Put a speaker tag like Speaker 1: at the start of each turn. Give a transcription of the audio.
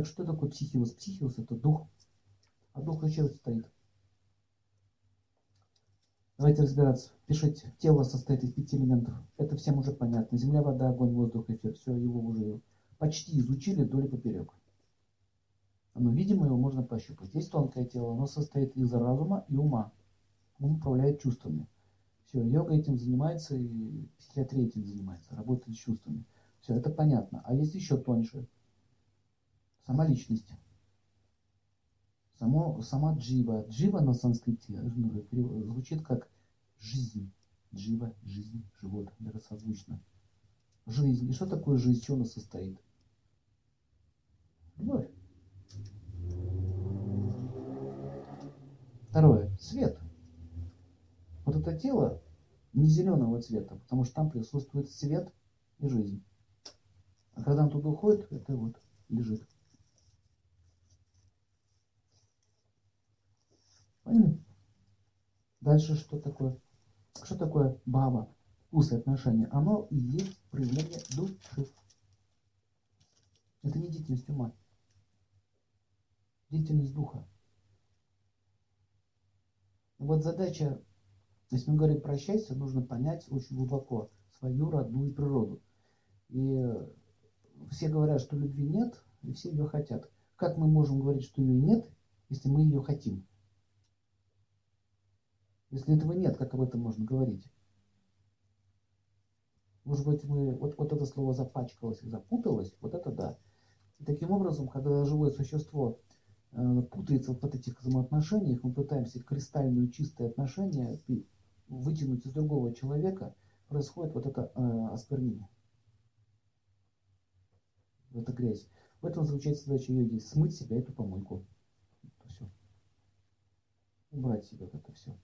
Speaker 1: Так что такое психиус? Психиус это дух. А дух из чего состоит? Давайте разбираться. Пишите. Тело состоит из пяти элементов. Это всем уже понятно. Земля, вода, огонь, воздух, эфир. Все, его уже почти изучили вдоль и поперек. Но, видимо, его можно пощупать. Здесь тонкое тело. Оно состоит из разума и ума. Ум управляет чувствами. Все, йога этим занимается, и психиатрия этим занимается, работает с чувствами. Все, это понятно. А есть еще тоньше. Сама личность. Само, сама джива. Джива на санскрите звучит как жизнь. Джива, жизнь, живот, созвучно. Жизнь. И что такое жизнь? Из чего она состоит? Любовь. Второе. Свет. Вот это тело не зеленого цвета, потому что там присутствует свет и жизнь. А когда он туда уходит, это вот лежит. Дальше что такое? Что такое баба? Вкус и отношения. Оно и есть проявление души. Это не деятельность ума. Деятельность духа. Вот задача, если мы говорим про счастье, нужно понять очень глубоко свою родную природу. И все говорят, что любви нет, и все ее хотят. Как мы можем говорить, что ее нет, если мы ее хотим? Если этого нет, как об этом можно говорить? Может быть, мы, вот, вот это слово запачкалось и запуталось, вот это да. И таким образом, когда живое существо э, путается вот в этих взаимоотношениях, мы пытаемся кристальную чистое отношение вытянуть из другого человека, происходит вот это э, осквернение. Это грязь. В этом заключается задача йоги. Смыть себя эту помойку. Это все. Убрать себя вот это все.